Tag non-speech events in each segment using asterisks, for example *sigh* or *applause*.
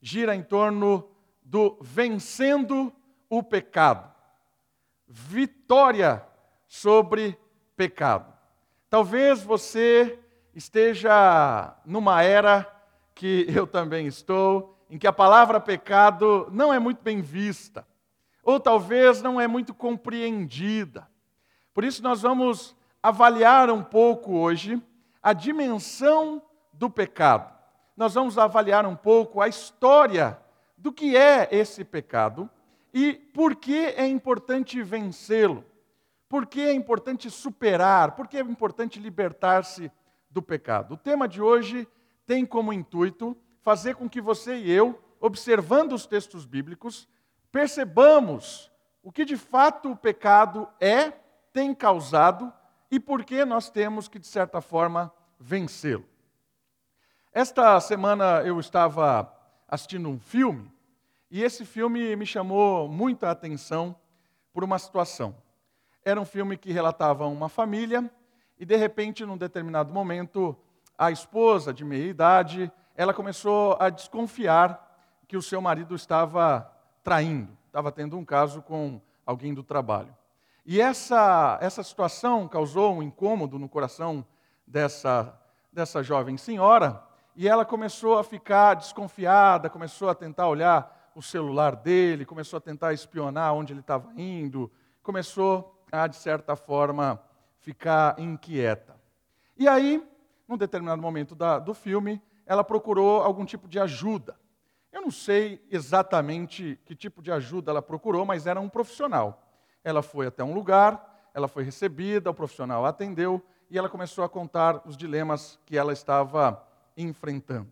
gira em torno do vencendo o pecado. Vitória sobre pecado. Talvez você esteja numa era que *laughs* eu também estou, em que a palavra pecado não é muito bem vista, ou talvez não é muito compreendida. Por isso, nós vamos avaliar um pouco hoje a dimensão do pecado. Nós vamos avaliar um pouco a história do que é esse pecado e por que é importante vencê-lo, por que é importante superar, por que é importante libertar-se do pecado. O tema de hoje tem como intuito fazer com que você e eu, observando os textos bíblicos, percebamos o que de fato o pecado é, tem causado e por que nós temos que, de certa forma, vencê-lo. Esta semana eu estava assistindo um filme e esse filme me chamou muita atenção por uma situação. Era um filme que relatava uma família e, de repente, num determinado momento, a esposa de meia idade, ela começou a desconfiar que o seu marido estava traindo, estava tendo um caso com alguém do trabalho. E essa, essa situação causou um incômodo no coração dessa, dessa jovem senhora, e ela começou a ficar desconfiada, começou a tentar olhar o celular dele, começou a tentar espionar onde ele estava indo, começou a, de certa forma, ficar inquieta. E aí, num determinado momento da, do filme, ela procurou algum tipo de ajuda. Eu não sei exatamente que tipo de ajuda ela procurou, mas era um profissional. Ela foi até um lugar, ela foi recebida, o profissional a atendeu e ela começou a contar os dilemas que ela estava enfrentando.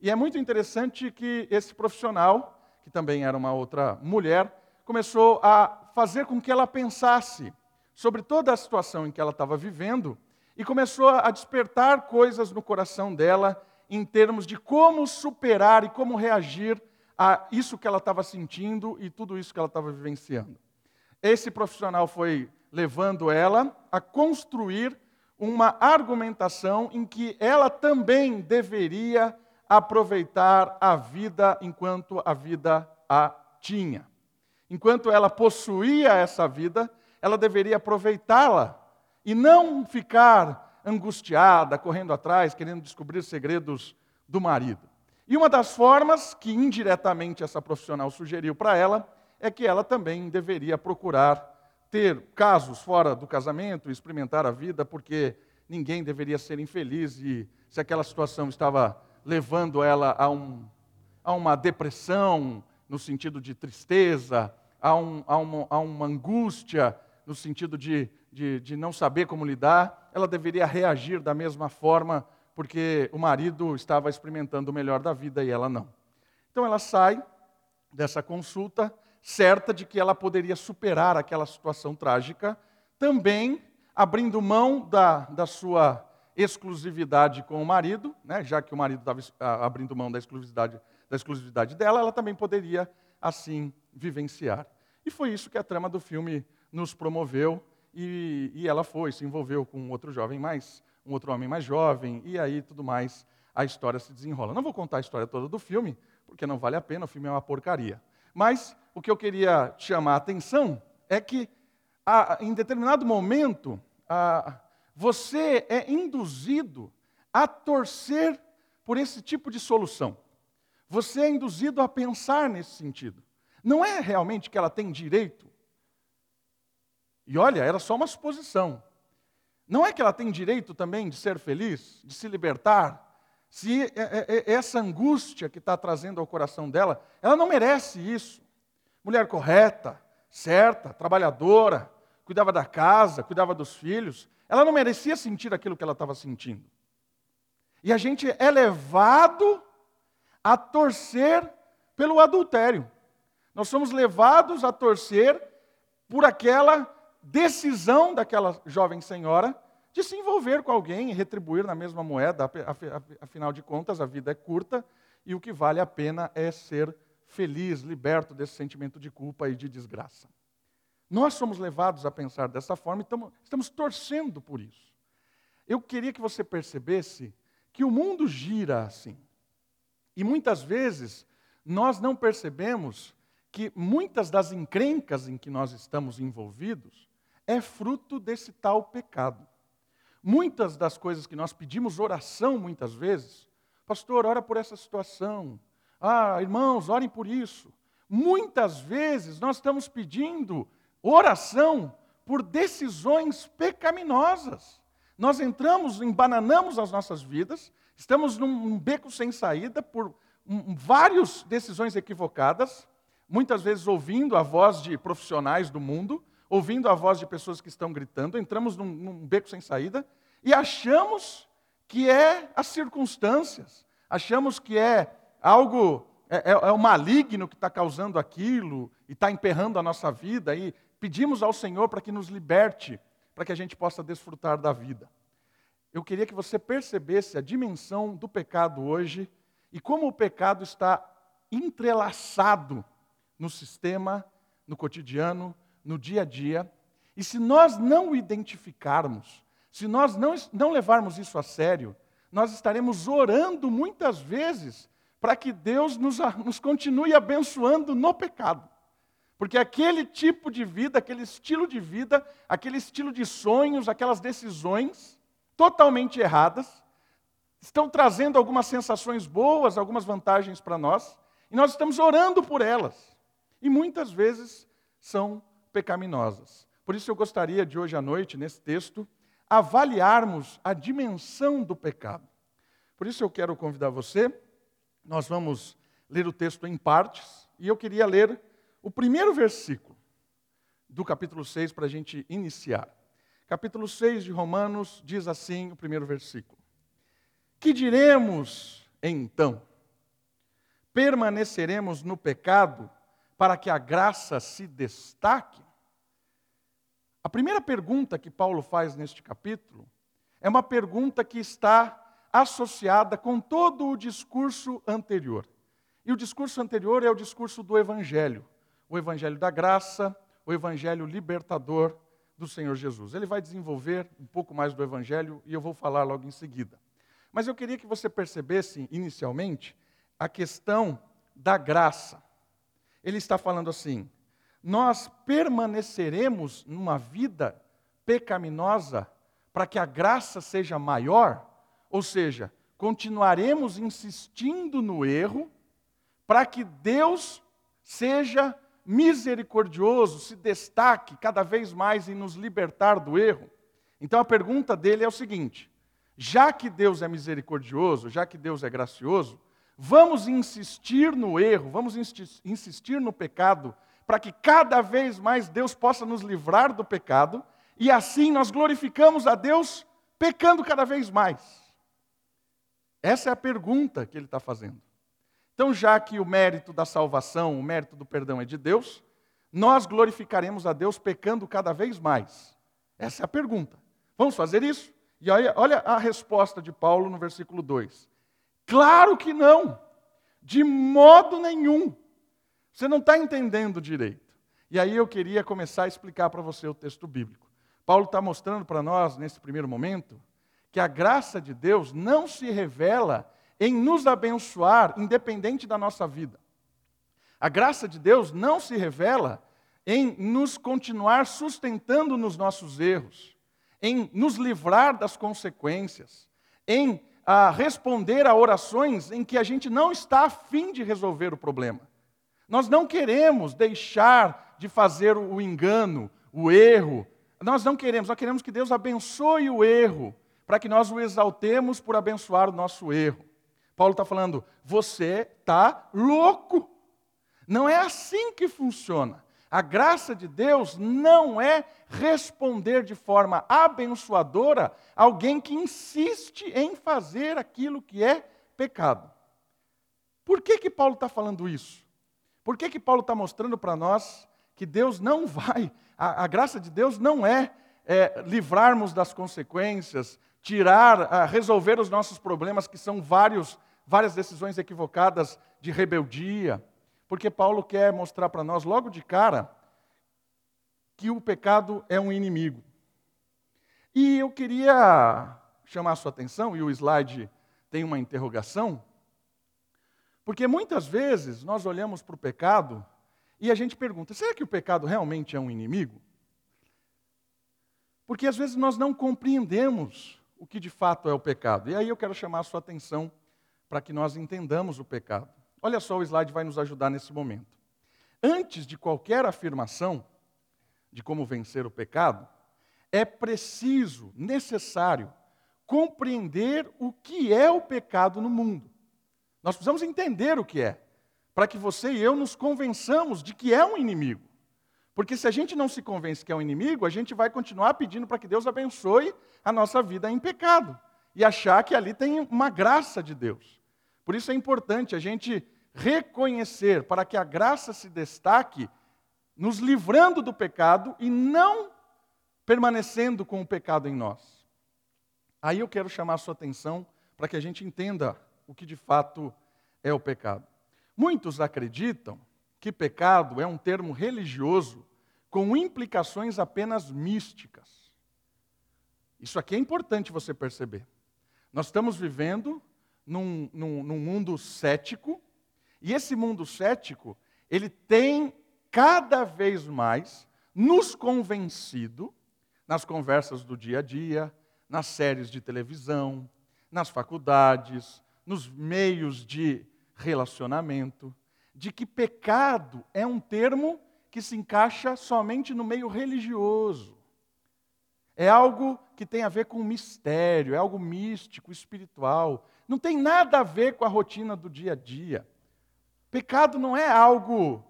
E é muito interessante que esse profissional, que também era uma outra mulher, começou a fazer com que ela pensasse sobre toda a situação em que ela estava vivendo e começou a despertar coisas no coração dela em termos de como superar e como reagir a isso que ela estava sentindo e tudo isso que ela estava vivenciando. Esse profissional foi levando ela a construir uma argumentação em que ela também deveria aproveitar a vida enquanto a vida a tinha. Enquanto ela possuía essa vida, ela deveria aproveitá-la e não ficar angustiada, correndo atrás, querendo descobrir segredos do marido. E uma das formas que indiretamente essa profissional sugeriu para ela é que ela também deveria procurar ter casos fora do casamento, experimentar a vida, porque ninguém deveria ser infeliz e se aquela situação estava levando ela a, um, a uma depressão, no sentido de tristeza, a, um, a, uma, a uma, angústia, no sentido de, de, de não saber como lidar, ela deveria reagir da mesma forma, porque o marido estava experimentando o melhor da vida e ela não. Então ela sai dessa consulta certa de que ela poderia superar aquela situação trágica, também abrindo mão da, da sua exclusividade com o marido, né, já que o marido estava abrindo mão da exclusividade, da exclusividade dela, ela também poderia assim vivenciar. E foi isso que a trama do filme nos promoveu, e, e ela foi, se envolveu com um outro jovem mais, um outro homem mais jovem, e aí tudo mais, a história se desenrola. Não vou contar a história toda do filme, porque não vale a pena, o filme é uma porcaria. Mas o que eu queria chamar a atenção é que, a, em determinado momento, a, você é induzido a torcer por esse tipo de solução. Você é induzido a pensar nesse sentido. Não é realmente que ela tem direito. E olha, era só uma suposição. Não é que ela tem direito também de ser feliz, de se libertar, se é, é, é, essa angústia que está trazendo ao coração dela, ela não merece isso mulher correta, certa, trabalhadora, cuidava da casa, cuidava dos filhos, ela não merecia sentir aquilo que ela estava sentindo. E a gente é levado a torcer pelo adultério. Nós somos levados a torcer por aquela decisão daquela jovem senhora de se envolver com alguém e retribuir na mesma moeda. Afinal de contas, a vida é curta e o que vale a pena é ser feliz, liberto desse sentimento de culpa e de desgraça. Nós somos levados a pensar dessa forma e estamos, torcendo por isso. Eu queria que você percebesse que o mundo gira assim. E muitas vezes nós não percebemos que muitas das encrencas em que nós estamos envolvidos é fruto desse tal pecado. Muitas das coisas que nós pedimos oração muitas vezes, pastor, ora por essa situação. Ah, irmãos, orem por isso. Muitas vezes nós estamos pedindo oração por decisões pecaminosas. Nós entramos, embananamos as nossas vidas, estamos num, beco sem saída por várias decisões equivocadas, muitas vezes ouvindo a voz de profissionais do mundo, ouvindo a voz de pessoas que estão gritando, entramos num, num beco sem saída e achamos que é as circunstâncias, achamos que é algo, é, é, é o maligno que está causando aquilo e está emperrando a nossa vida e pedimos ao Senhor para que nos liberte, para que a gente possa desfrutar da vida. Eu queria que você percebesse a dimensão do pecado hoje e como o pecado está entrelaçado no sistema, no cotidiano, no dia a dia. E se nós não o identificarmos, se nós não, não levarmos isso a sério, nós estaremos orando muitas vezes para que Deus nos, nos continue abençoando no pecado. Porque aquele tipo de vida, aquele estilo de vida, aquele estilo de sonhos, aquelas decisões totalmente erradas, estão trazendo algumas sensações boas, algumas vantagens para nós, e nós estamos orando por elas. E muitas vezes são pecaminosas. Por isso eu gostaria de hoje à noite, nesse texto, avaliarmos a dimensão do pecado. Por isso eu quero convidar você, nós vamos ler o texto em partes, e eu queria ler o primeiro versículo do capítulo 6 para a gente iniciar. Capítulo 6 de Romanos diz assim, o primeiro versículo: Que diremos então? Permaneceremos no pecado para que a graça se destaque? A primeira pergunta que Paulo faz neste capítulo é uma pergunta que está associada com todo o discurso anterior. E o discurso anterior é o discurso do Evangelho, o Evangelho da graça, o Evangelho libertador do Senhor Jesus. Ele vai desenvolver um pouco mais do Evangelho e eu vou falar logo em seguida. Mas eu queria que você percebesse, inicialmente, a questão da graça ele está falando assim: nós permaneceremos numa vida pecaminosa para que a graça seja maior, ou seja, continuaremos insistindo no erro para que Deus seja misericordioso, se destaque cada vez mais em nos libertar do erro. Então a pergunta dele é o seguinte: já que Deus é misericordioso, já que Deus é gracioso, Vamos insistir no erro, vamos insistir no pecado, para que cada vez mais Deus possa nos livrar do pecado, e assim nós glorificamos a Deus pecando cada vez mais. Essa é a pergunta que ele está fazendo. Então, já que o mérito da salvação, o mérito do perdão é de Deus, nós glorificaremos a Deus pecando cada vez mais. Essa é a pergunta. Vamos fazer isso? E olha, olha a resposta de Paulo no versículo 2. Claro que não, de modo nenhum. Você não está entendendo direito. E aí eu queria começar a explicar para você o texto bíblico. Paulo está mostrando para nós, nesse primeiro momento, que a graça de Deus não se revela em nos abençoar, independente da nossa vida. A graça de Deus não se revela em nos continuar sustentando nos nossos erros, em nos livrar das consequências, em a responder a orações em que a gente não está afim de resolver o problema. Nós não queremos deixar de fazer o engano, o erro. Nós não queremos, nós queremos que Deus abençoe o erro, para que nós o exaltemos por abençoar o nosso erro. Paulo está falando, você está louco. Não é assim que funciona. A graça de Deus não é responder de forma abençoadora alguém que insiste em fazer aquilo que é pecado. Por que, que Paulo está falando isso? Por que, que Paulo está mostrando para nós que Deus não vai, a, a graça de Deus não é, é, livrarmos das consequências, tirar, a, resolver os nossos problemas, que são vários, várias decisões equivocadas de rebeldia, porque Paulo quer mostrar para nós logo de cara que o pecado é um inimigo. E eu queria chamar a sua atenção, e o slide tem uma interrogação, Porque muitas vezes nós olhamos para o pecado e a gente pergunta: será que o pecado realmente é um inimigo? Porque às vezes nós não compreendemos o que de fato é o pecado. E aí eu quero chamar a sua atenção para que nós entendamos o pecado. Olha só, o slide vai nos ajudar nesse momento. Antes de qualquer afirmação de como vencer o pecado, é preciso, necessário, compreender o que é o pecado no mundo. Nós precisamos entender o que é, para que você e eu nos convençamos de que é um inimigo. Porque se a gente não se convence que é um inimigo, a gente vai continuar pedindo para que Deus abençoe a nossa vida em pecado e achar que ali tem uma graça de Deus. Por isso é importante a gente reconhecer, para que a graça se destaque, nos livrando do pecado e não permanecendo com o pecado em nós. Aí eu quero chamar a sua atenção para que a gente entenda o que de fato é o pecado. Muitos acreditam que pecado é um termo religioso com implicações apenas místicas. Isso aqui é importante você perceber. Nós estamos vivendo num, num, num mundo cético, e esse mundo cético, ele tem cada vez mais nos convencido, nas conversas do dia a dia, nas séries de televisão, nas faculdades, nos meios de relacionamento, de que pecado é um termo que se encaixa somente no meio religioso. É algo que tem a ver com mistério, é algo místico, espiritual. Não tem nada a ver com a rotina do dia a dia. Pecado não é algo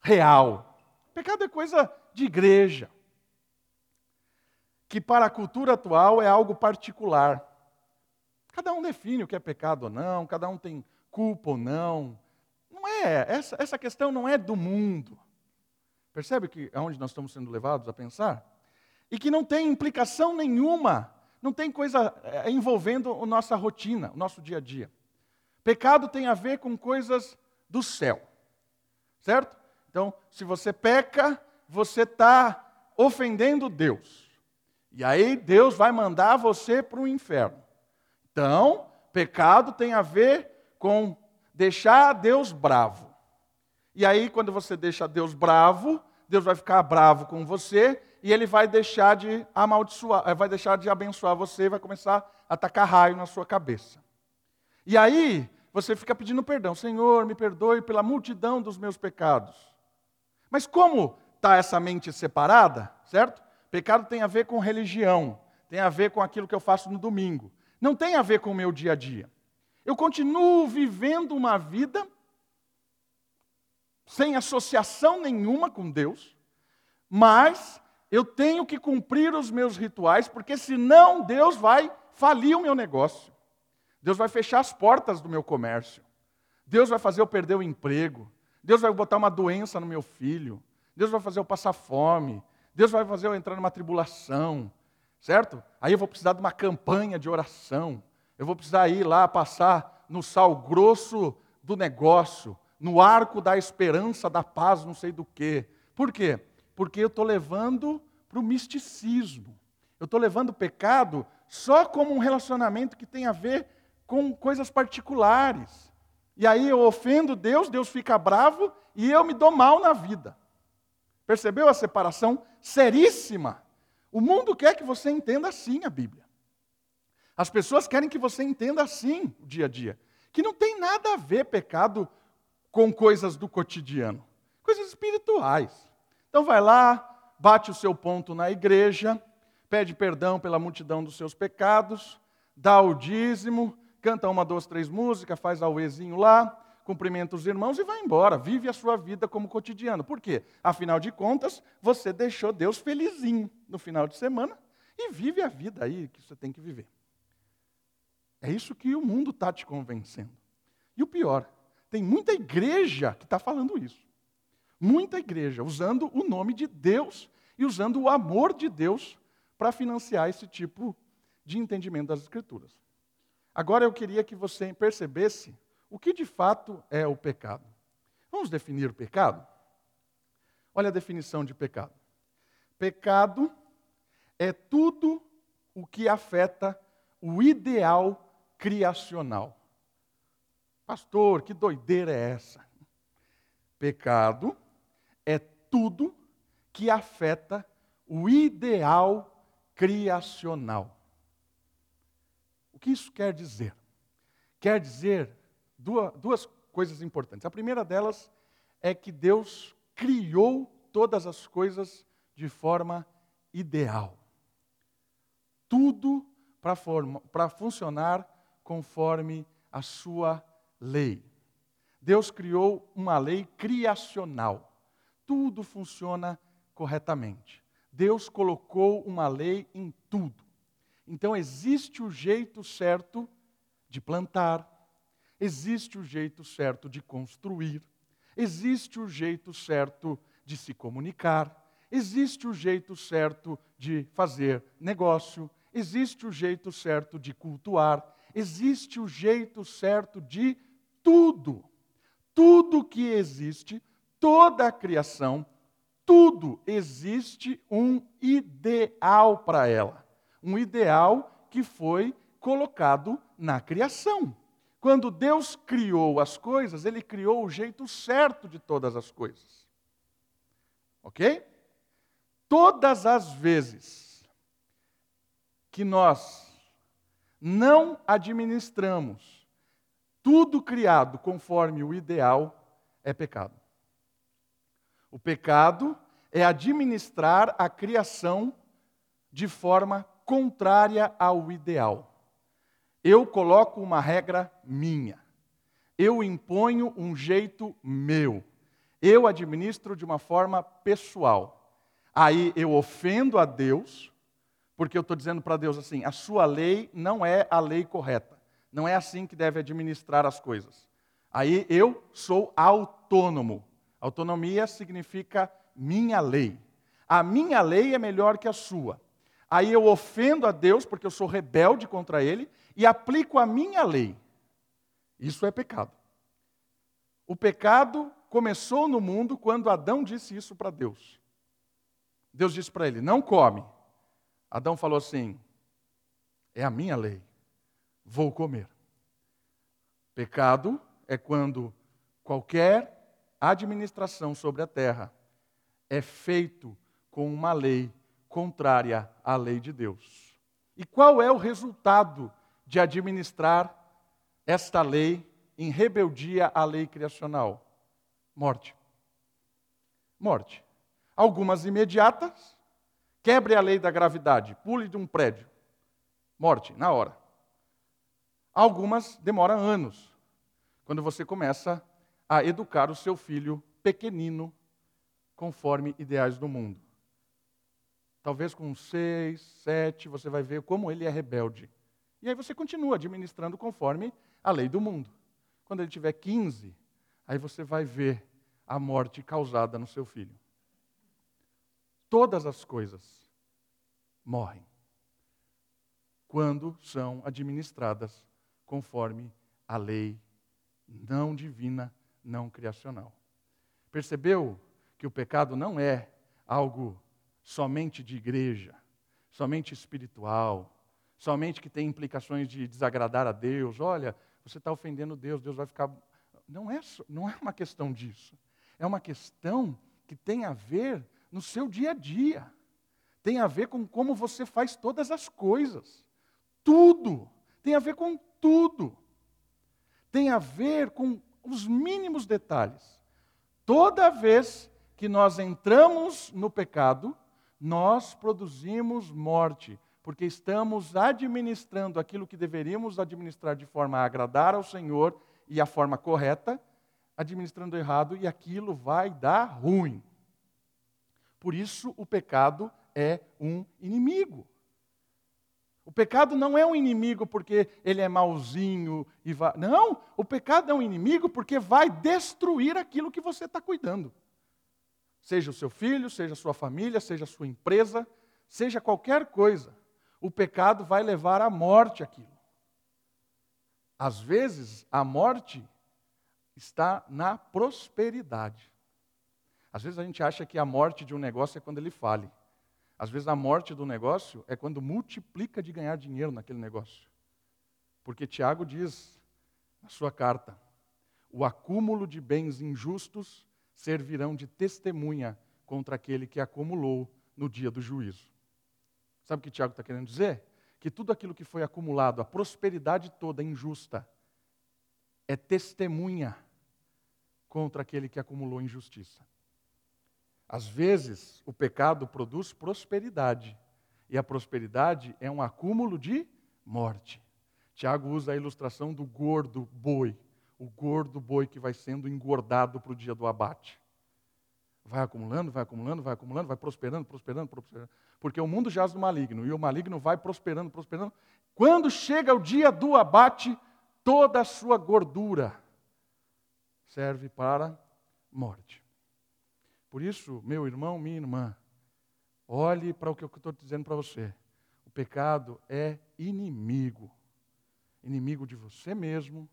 real. Pecado é coisa de igreja. Que para a cultura atual é algo particular. Cada um define o que é pecado ou não, cada um tem culpa ou não. Não é, essa, essa questão não é do mundo. Percebe que é onde nós estamos sendo levados a pensar? E que não tem implicação nenhuma, não tem coisa é, envolvendo a nossa rotina, o nosso dia a dia. Pecado tem a ver com coisas do céu, certo? Então, se você peca, você está ofendendo Deus. E aí Deus vai mandar você para o inferno. Então, pecado tem a ver com deixar Deus bravo. E aí, quando você deixa Deus bravo, Deus vai ficar bravo com você e ele vai deixar de amaldiçoar, eh, vai deixar de abençoar você, vai começar a atacar raio na sua cabeça. E aí, você fica pedindo perdão, Senhor, me perdoe pela multidão dos meus pecados. Mas como está essa mente separada, certo? Pecado tem a ver com religião, tem a ver com aquilo que eu faço no domingo não tem a ver com o meu dia a dia. Eu continuo vivendo uma vida sem associação nenhuma com Deus, mas eu tenho que cumprir os meus rituais, porque senão Deus vai falir o meu negócio. Deus vai fechar as portas do meu comércio. Deus vai fazer eu perder o emprego. Deus vai botar uma doença no meu filho. Deus vai fazer eu passar fome. Deus vai fazer eu entrar numa tribulação certo? Aí eu vou precisar de uma campanha de oração. Eu vou precisar ir lá passar no sal grosso do negócio, no arco da esperança, da paz, não sei do quê. Por quê? Porque eu estou levando para o misticismo. Eu estou levando o pecado só como um relacionamento que tem a ver com coisas particulares. E aí eu ofendo Deus, Deus fica bravo e eu me dou mal na vida. Percebeu a separação seríssima o mundo quer que você entenda assim a Bíblia. As pessoas querem que você entenda assim o dia a dia. Que não tem nada a ver pecado com coisas do cotidiano, coisas espirituais. Então vai lá, bate o seu ponto na igreja, pede perdão pela multidão dos seus pecados, dá o dízimo, canta uma, duas, três músicas, faz auezinho lá, cumprimenta os irmãos e vai embora. Vive a sua vida como cotidiano. Por quê? Afinal de contas, você deixou Deus felizinho no final de semana e vive a vida aí que você tem que viver. É isso que o mundo está te convencendo. E o pior, tem muita igreja que está falando isso. Muita igreja usando o nome de Deus e usando o amor de Deus para financiar esse tipo de entendimento das Escrituras. Agora eu queria que você percebesse o que de fato é o pecado? Vamos definir o pecado? Olha a definição de pecado. Pecado é tudo o que afeta o ideal criacional. Pastor, que doideira é essa? Pecado é tudo que afeta o ideal criacional. O que isso quer dizer? Quer dizer duas, duas coisas importantes. A primeira delas é que Deus criou todas as coisas de forma ideal. Tudo para funcionar conforme a sua lei. Deus criou uma lei criacional. Tudo funciona corretamente. Deus colocou uma lei em tudo. Então existe o jeito certo de plantar, existe o jeito certo de construir, existe o jeito certo de se comunicar, existe o jeito certo de fazer negócio, existe o jeito certo de cultuar, existe o jeito certo de tudo. Tudo que existe, toda a criação, tudo existe um ideal para ela. Um ideal que foi colocado na criação. Quando Deus criou as coisas, Ele criou o jeito certo de todas as coisas. Ok? Todas as vezes que nós não administramos tudo criado conforme o ideal, é pecado. O pecado é administrar a criação de forma contrária ao ideal. Eu coloco uma regra minha. Eu imponho um jeito meu. Eu administro de uma forma pessoal. Aí eu ofendo a Deus porque eu estou dizendo para Deus assim: a sua lei não é a lei correta. Não é assim que deve administrar as coisas. Aí eu sou autônomo. Autonomia significa minha lei. A minha lei é melhor que a sua. Aí eu ofendo a Deus porque eu sou rebelde contra Ele e aplico a minha lei. Isso é pecado. O pecado começou no mundo quando Adão disse isso para Deus. Deus disse para ele: Não come. Adão falou assim: é a minha lei, vou comer. Pecado é quando qualquer administração sobre a terra é feito com uma lei contrária à lei de Deus. E qual é o resultado de administrar esta lei em rebeldia à lei criacional? Morte. Morte. Algumas imediatas, Quebre a lei da gravidade, pule de um prédio. Morte, na hora. Algumas demoram anos, quando você começa a educar o seu filho pequenino conforme ideais do mundo. Talvez com seis, sete, você vai ver como ele é rebelde. E aí você continua administrando conforme a lei do mundo. Quando ele tiver 15, aí você vai ver a morte causada no seu filho todas as coisas morrem quando são administradas conforme a lei não divina, não criacional. Percebeu que o pecado não é algo somente de igreja, somente espiritual, somente que tem implicações de desagradar a Deus. Olha, você está ofendendo Deus, Deus vai ficar. Não é, não é uma questão disso. É uma questão que tem a ver no seu dia a dia. Tem a ver com como você faz todas as coisas. Tudo. Tem a ver com tudo. Tem a ver com os mínimos detalhes. Toda vez que nós entramos no pecado, nós produzimos morte, porque estamos administrando aquilo que deveríamos administrar de forma a agradar ao Senhor e a forma correta, administrando errado, e aquilo vai dar ruim. Por isso, o pecado é um inimigo. O pecado não é um inimigo porque ele é mauzinho e vai. Não, o pecado é um inimigo porque vai destruir aquilo que você está cuidando. Seja o seu filho, seja a sua família, seja a sua empresa, seja qualquer coisa. O pecado vai levar à morte aquilo. Às vezes, a morte está na prosperidade. Às vezes a gente acha que a morte de um negócio é quando ele fale. Às vezes a morte do negócio é quando multiplica de ganhar dinheiro naquele negócio. Porque Tiago diz na sua carta: o acúmulo de bens injustos servirão de testemunha contra aquele que acumulou no dia do juízo. Sabe o que Tiago está querendo dizer? Que tudo aquilo que foi acumulado, a prosperidade toda injusta, é testemunha contra aquele que acumulou injustiça. Às vezes, o pecado produz prosperidade, e a prosperidade é um acúmulo de morte. Tiago usa a ilustração do gordo boi, o gordo boi que vai sendo engordado para o dia do abate. Vai acumulando, vai acumulando, vai acumulando, vai prosperando, prosperando, prosperando. Porque o mundo jaz no maligno, e o maligno vai prosperando, prosperando. Quando chega o dia do abate, toda a sua gordura serve para morte. Por isso, meu irmão, minha irmã, olhe para o que eu estou dizendo para você. O pecado é inimigo. Inimigo de você mesmo,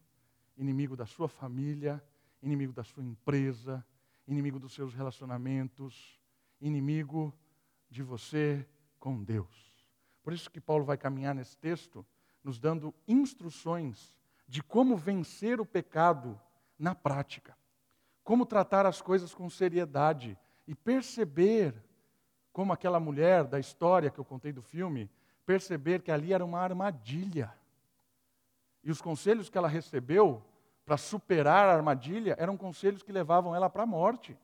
inimigo da sua família, inimigo da sua empresa, inimigo dos seus relacionamentos, inimigo de você com Deus. Por isso que Paulo vai caminhar nesse texto, nos dando instruções de como vencer o pecado na prática. Como tratar as coisas com seriedade e perceber, como aquela mulher da história que eu contei do filme, perceber que ali era uma armadilha. E os conselhos que ela recebeu para superar a armadilha eram conselhos que levavam ela para a morte.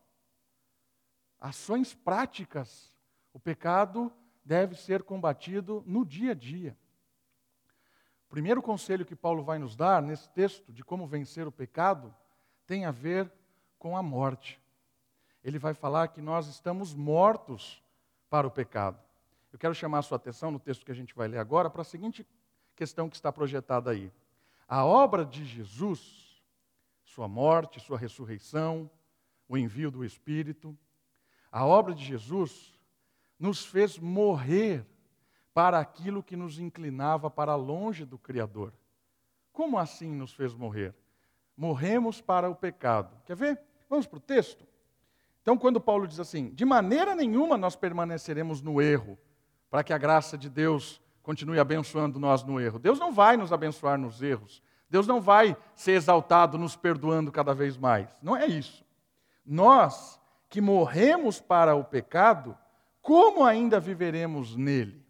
Ações práticas. O pecado deve ser combatido no dia a dia. O primeiro conselho que Paulo vai nos dar nesse texto de como vencer o pecado tem a ver com a morte. Ele vai falar que nós estamos mortos para o pecado. Eu quero chamar a sua atenção no texto que a gente vai ler agora para a seguinte questão que está projetada aí. A obra de Jesus, sua morte, sua ressurreição, o envio do Espírito, a obra de Jesus nos fez morrer para aquilo que nos inclinava para longe do Criador. Como assim nos fez morrer? morremos para o pecado. Quer ver? Vamos para o texto? Então, quando Paulo diz assim: de maneira nenhuma nós permaneceremos no erro, para que a graça de Deus continue abençoando nós no erro. Deus não vai nos abençoar nos erros. Deus não vai ser exaltado nos perdoando cada vez mais. Não é isso. Nós que morremos para o pecado, como ainda viveremos nele?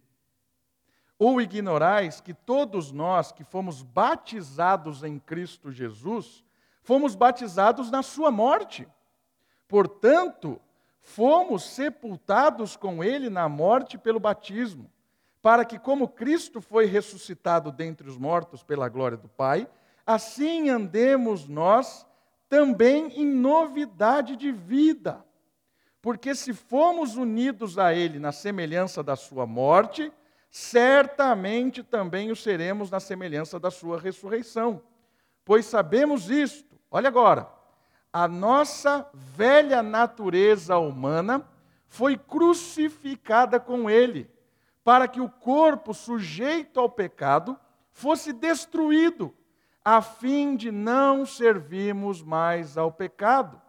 Ou ignorais que todos nós que fomos batizados em Cristo Jesus, fomos batizados na sua morte. Portanto, fomos sepultados com ele na morte pelo batismo, para que, como Cristo foi ressuscitado dentre os mortos pela glória do Pai, assim andemos nós também em novidade de vida. Porque se fomos unidos a ele na semelhança da sua morte, certamente também o seremos na semelhança da sua ressurreição. Pois sabemos isto, olha agora, a nossa velha natureza humana foi crucificada com ele, para que o corpo sujeito ao pecado fosse destruído, a fim de não servirmos mais ao pecado,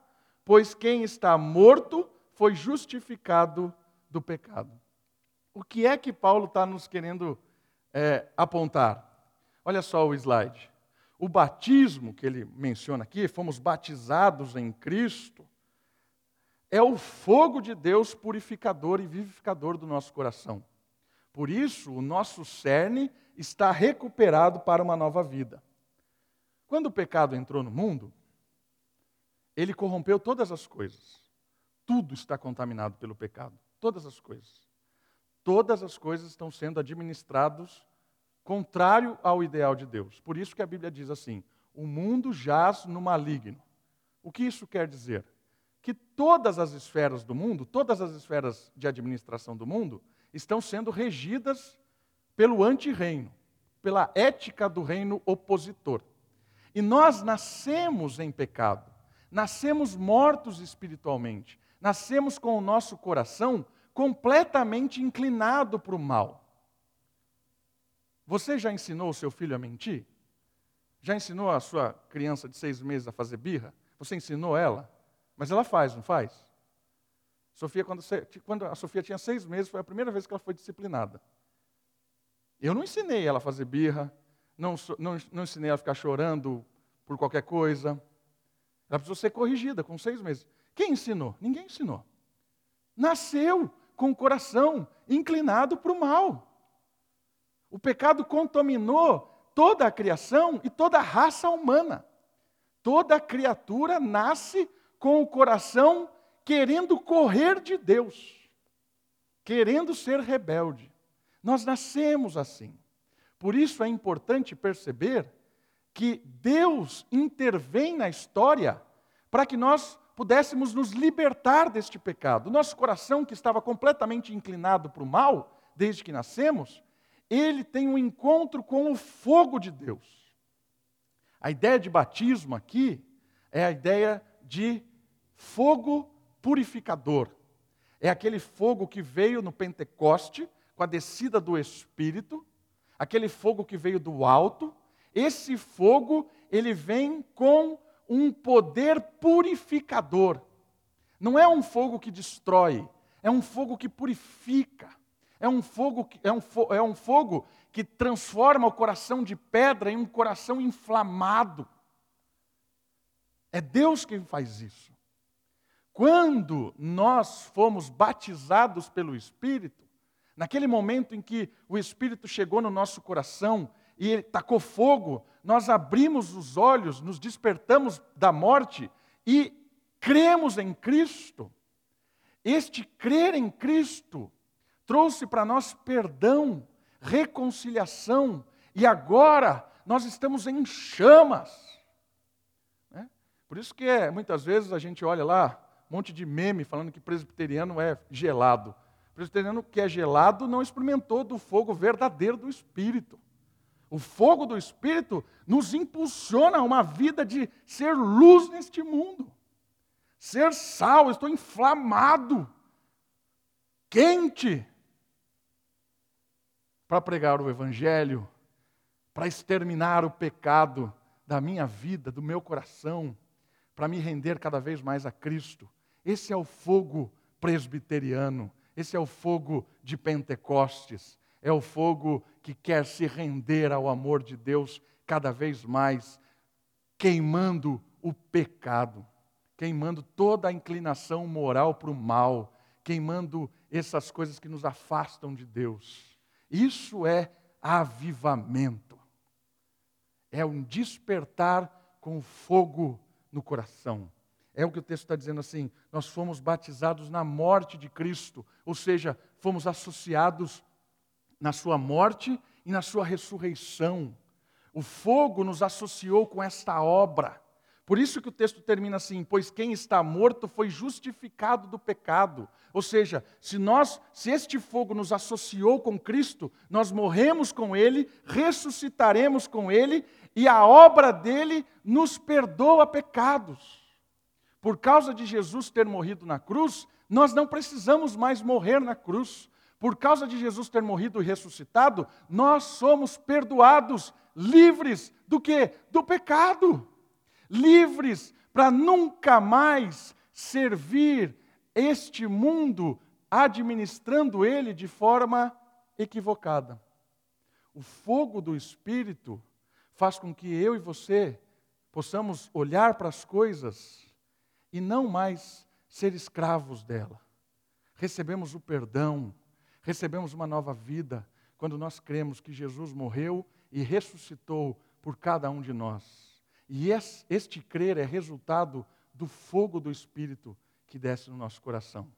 pois quem está morto foi justificado do pecado. O que é que Paulo está nos querendo é, apontar? Olha só o slide. O batismo que ele menciona aqui, fomos batizados em Cristo, é o fogo de Deus purificador e vivificador do nosso coração. Por isso, o nosso cerne está recuperado para uma nova vida. Quando o pecado entrou no mundo, ele corrompeu todas as coisas. Tudo está contaminado pelo pecado, todas as coisas todas as coisas estão sendo administradas contrário ao ideal de Deus. Por isso que a Bíblia diz assim: o mundo jaz no maligno. O que isso quer dizer? Que todas as esferas do mundo, todas as esferas de administração do mundo, estão sendo regidas pelo antirreino, pela ética do reino opositor. E nós nascemos em pecado, nascemos mortos espiritualmente, nascemos com o nosso coração completamente inclinado para o mal. Você já ensinou o seu filho a mentir? Já ensinou a sua criança de seis meses a fazer birra? Você ensinou ela? Mas ela faz, não faz? Sofia, quando, quando a Sofia tinha seis meses, foi a primeira vez que ela foi disciplinada. Eu não ensinei ela a fazer birra, não, não, não ensinei ela a ficar chorando por qualquer coisa. Ela precisou ser corrigida com seis meses. Quem ensinou? Ninguém ensinou. Nasceu com o coração inclinado para o mal. O pecado contaminou toda a criação e toda a raça humana. Toda criatura nasce com o coração querendo correr de Deus, querendo ser rebelde. Nós nascemos assim. Por isso é importante perceber que Deus intervém na história para que nós pudéssemos nos libertar deste pecado. Nosso coração, que estava completamente inclinado para o mal, desde que nascemos, ele tem um encontro com o fogo de Deus. A ideia de batismo aqui é a ideia de fogo purificador. É aquele fogo que veio no Pentecoste, com a descida do Espírito, aquele fogo que veio do alto. Esse fogo, ele vem com um poder purificador. Não é um fogo que destrói, é um fogo que purifica. É um fogo, é um, é um fogo que transforma o coração de pedra em um coração inflamado. É Deus quem faz isso. Quando nós fomos batizados pelo Espírito, naquele momento em que o Espírito chegou no nosso coração e ele tacou fogo, nós abrimos os olhos, nos despertamos da morte e cremos em Cristo. Este crer em Cristo trouxe para nós perdão, reconciliação, e agora nós estamos em chamas. Né? Por isso que é, muitas vezes a gente olha lá, um monte de meme falando que presbiteriano é gelado. O presbiteriano que é gelado não experimentou do fogo verdadeiro do Espírito. O fogo do Espírito nos impulsiona a uma vida de ser luz neste mundo. Ser sal, estou inflamado, quente, para pregar o Evangelho, para exterminar o pecado da minha vida, do meu coração, para me render cada vez mais a Cristo. Esse é o fogo presbiteriano, esse é o fogo de Pentecostes é o fogo que quer se render ao amor de Deus cada vez mais, queimando o pecado, queimando toda a inclinação moral para o mal, queimando essas coisas que nos afastam de Deus. Isso é avivamento. É um despertar com fogo no coração. É o que o texto está dizendo assim: nós fomos batizados na morte de Cristo, ou seja, fomos associados na sua morte e na sua ressurreição. O fogo nos associou com esta obra. Por isso que o texto termina assim: pois quem está morto foi justificado do pecado. Ou seja, se nós, se este fogo nos associou com Cristo, nós morremos com ele, ressuscitaremos com ele e a obra dele nos perdoa pecados. Por causa de Jesus ter morrido na cruz, nós não precisamos mais morrer na cruz. Por causa de Jesus ter morrido e ressuscitado, nós somos perdoados, livres do que? Do pecado. Livres para nunca mais servir este mundo administrando ele de forma equivocada. O fogo do Espírito faz com que eu e você possamos olhar para as coisas e não mais ser escravos dela. Recebemos o perdão, recebemos uma nova vida quando nós cremos que Jesus morreu e ressuscitou por cada um de nós. E este crer é resultado do fogo do Espírito que desce no nosso coração.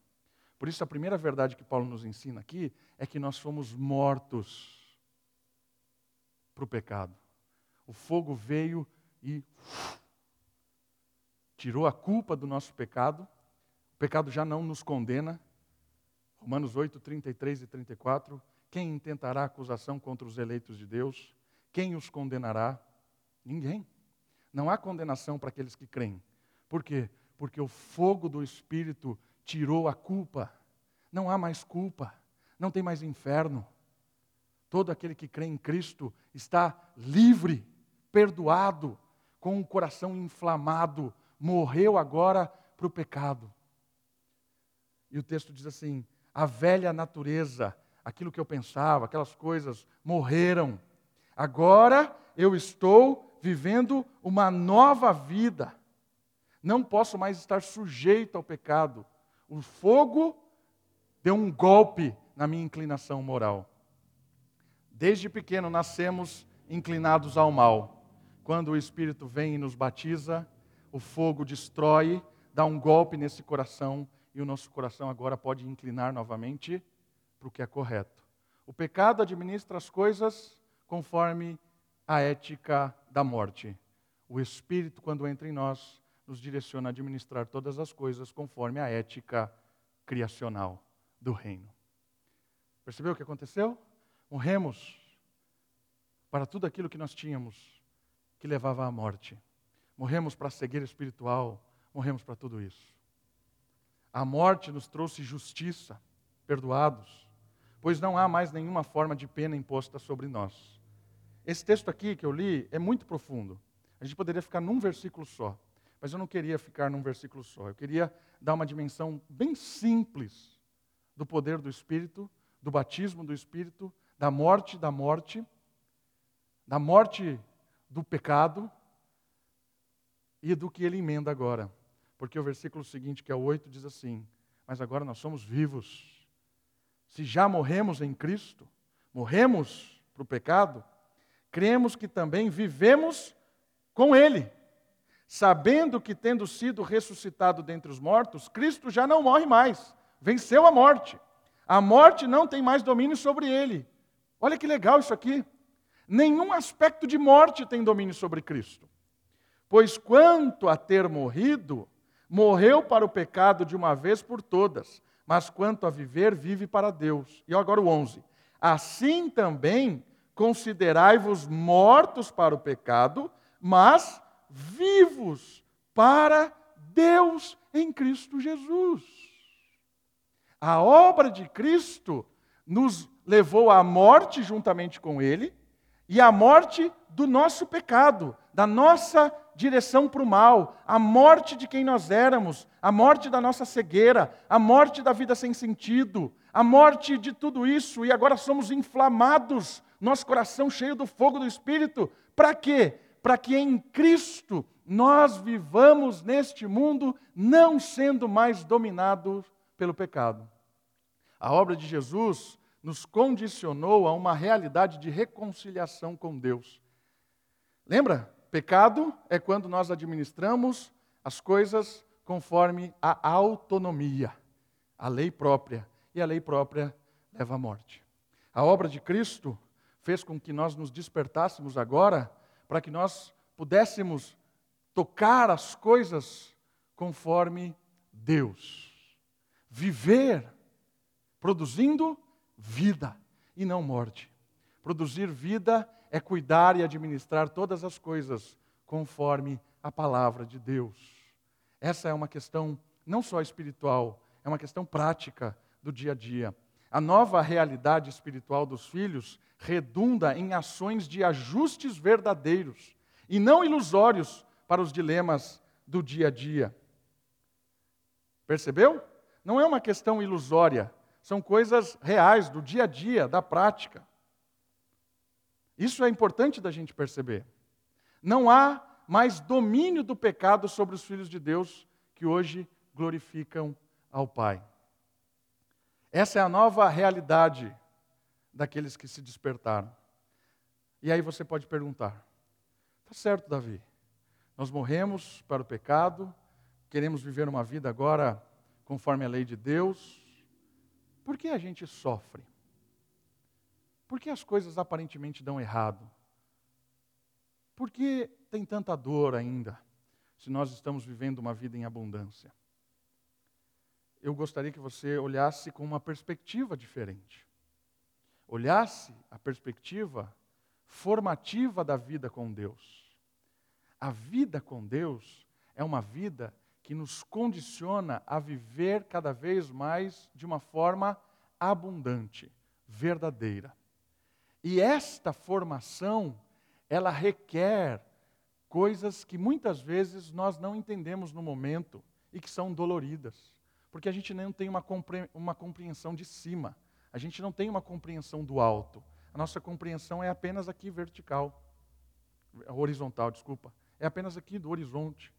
Por isso, a primeira verdade que Paulo nos ensina aqui é que nós fomos mortos para o pecado. O fogo veio e tirou a culpa do nosso pecado. O pecado já não nos condena, Romanos 8, 33 e 34. Quem intentará acusação contra os eleitos de Deus? Quem os condenará? Ninguém. Não há condenação para aqueles que creem. Por quê? Porque o fogo do Espírito tirou a culpa. Não há mais culpa. Não tem mais inferno. Todo aquele que crê em Cristo está livre, perdoado, com o coração inflamado, morreu agora para o pecado. E o texto diz assim: a velha natureza, aquilo que eu pensava, aquelas coisas morreram. Agora eu estou vivendo uma nova vida. Não posso mais estar sujeito ao pecado. O fogo deu um golpe na minha inclinação moral. Desde pequeno nascemos inclinados ao mal. Quando o Espírito vem e nos batiza, o fogo destrói, dá um golpe nesse coração e o nosso coração agora pode inclinar novamente para o que é correto. O pecado administra as coisas conforme a ética da morte. O Espírito, quando entra em nós, nos direciona a administrar todas as coisas conforme a ética criacional do reino. Percebeu o que aconteceu? Morremos para tudo aquilo que nós tínhamos que levava à morte. Morremos para a cegueira espiritual, morremos para tudo isso. A morte nos trouxe justiça, perdoados, pois não há mais nenhuma forma de pena imposta sobre nós. Esse texto aqui que eu li é muito profundo. A gente poderia ficar num versículo só, mas eu não queria ficar num versículo só. Eu queria dar uma dimensão bem simples do poder do Espírito, do batismo do Espírito, da morte da morte, da morte do pecado e do que ele emenda agora. Porque o versículo seguinte, que é o 8, diz assim: Mas agora nós somos vivos. Se já morremos em Cristo, morremos para o pecado, cremos que também vivemos com Ele, sabendo que, tendo sido ressuscitado dentre os mortos, Cristo já não morre mais, venceu a morte. A morte não tem mais domínio sobre ele. Olha que legal isso aqui. Nenhum aspecto de morte tem domínio sobre Cristo. Pois quanto a ter morrido, morreu para o pecado de uma vez por todas, mas quanto a viver, vive para Deus. E agora o 11. Assim também considerai-vos mortos para o pecado, mas vivos para Deus em Cristo Jesus. A obra de Cristo nos levou à morte juntamente com Ele e à morte do nosso pecado, da nossa direção para o mal, a morte de quem nós éramos, a morte da nossa cegueira, a morte da vida sem sentido, a morte de tudo isso, e agora somos inflamados nosso coração cheio do fogo do Espírito. Para quê? Para que em Cristo nós vivamos neste mundo não sendo mais dominados pelo pecado. A obra de Jesus nos condicionou a uma realidade de reconciliação com Deus. Lembra? Pecado é quando nós administramos as coisas conforme a autonomia, a lei própria. E a lei própria leva à morte. A obra de Cristo fez com que nós nos despertássemos agora para que nós pudéssemos tocar as coisas conforme Deus. Viver produzindo vida e não morte. Produzir vida é cuidar e administrar todas as coisas conforme a palavra de Deus. Essa é uma questão não só espiritual, é uma questão prática do dia a dia. A nova realidade espiritual dos filhos redunda em ações de ajustes verdadeiros e não ilusórios para os dilemas do dia a dia. Percebeu? Não é uma questão ilusória, são coisas reais do dia a dia, da prática. Isso é importante da gente perceber. Não há mais domínio do pecado sobre os filhos de Deus que hoje glorificam ao Pai. Essa é a nova realidade daqueles que se despertaram. E aí você pode perguntar: tá certo, Davi? Nós morremos para o pecado, queremos viver uma vida agora conforme a lei de Deus. Por que a gente sofre? Por que as coisas aparentemente dão errado? Por que tem tanta dor ainda, se nós estamos vivendo uma vida em abundância? Eu gostaria que você olhasse com uma perspectiva diferente. Olhasse a perspectiva formativa da vida com Deus. A vida com Deus é uma vida que nos condiciona a viver cada vez mais de uma forma abundante, verdadeira. E esta formação, ela requer coisas que muitas vezes nós não entendemos no momento e que são doloridas porque a gente não tem uma, compre uma compreensão de cima, a gente não tem uma compreensão do alto. A nossa compreensão é apenas aqui vertical, horizontal, desculpa. É apenas aqui do horizonte.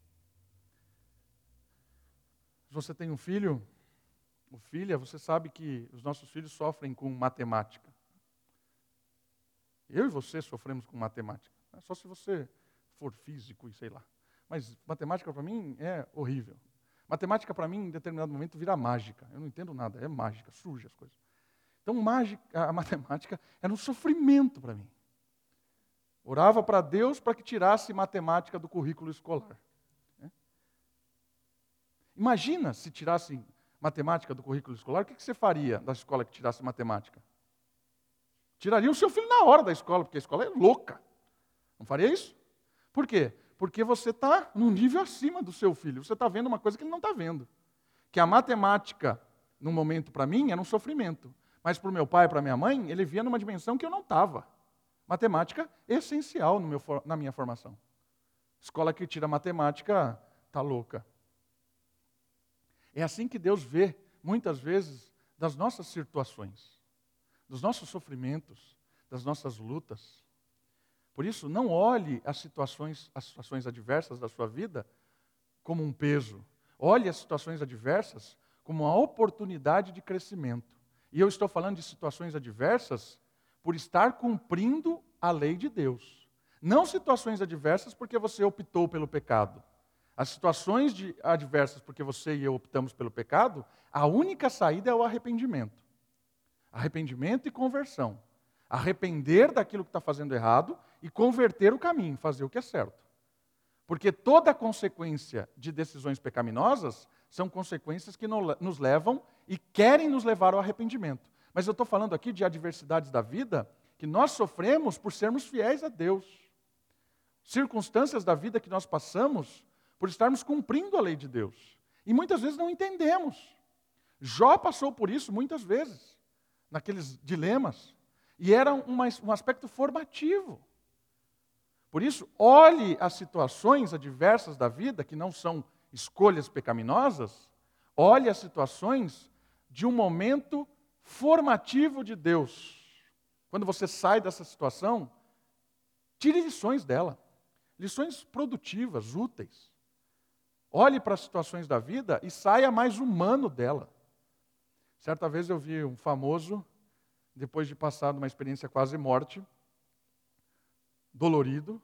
Se você tem um filho, ou filha, você sabe que os nossos filhos sofrem com matemática. Eu e você sofremos com matemática. É só se você for físico e sei lá. Mas matemática para mim é horrível. Matemática para mim, em determinado momento, vira mágica. Eu não entendo nada, é mágica, surge as coisas. Então, mágica, a *laughs* matemática era um sofrimento para mim. Orava para Deus para que tirasse matemática do currículo escolar. Né? Imagina se tirasse matemática do currículo escolar, o que você faria da escola que tirasse matemática? Tiraria o seu filho na hora da escola, porque a escola é louca. Não faria isso? Por quê? Porque você está num nível acima do seu filho. Você está vendo uma coisa que ele não está vendo. Que a matemática, num momento para mim, era um sofrimento. Mas para o meu pai e para minha mãe, ele via numa dimensão que eu não estava. Matemática essencial meu, na minha formação. Escola que tira matemática está louca. É assim que Deus vê, muitas vezes, das nossas situações dos nossos sofrimentos, das nossas lutas. Por isso, não olhe as situações, as situações adversas da sua vida como um peso. Olhe as situações adversas como uma oportunidade de crescimento. E eu estou falando de situações adversas por estar cumprindo a lei de Deus. Não situações adversas porque você optou pelo pecado. As situações de, adversas porque você e eu optamos pelo pecado, a única saída é o arrependimento. Arrependimento e conversão. Arrepender daquilo que está fazendo errado e converter o caminho, fazer o que é certo. Porque toda consequência de decisões pecaminosas são consequências que nos levam e querem nos levar ao arrependimento. Mas eu estou falando aqui de adversidades da vida que nós sofremos por sermos fiéis a Deus. Circunstâncias da vida que nós passamos por estarmos cumprindo a lei de Deus. E muitas vezes não entendemos. Jó passou por isso muitas vezes naqueles dilemas. E era uma, um aspecto formativo. Por isso, olhe as situações adversas da vida, que não são escolhas pecaminosas, olhe as situações de um momento formativo de Deus. Quando você sai dessa situação, tire lições dela, lições produtivas, úteis. Olhe para as situações da vida e saia mais humano dela. Certa vez eu vi um famoso, depois de passar uma experiência quase morte, dolorido,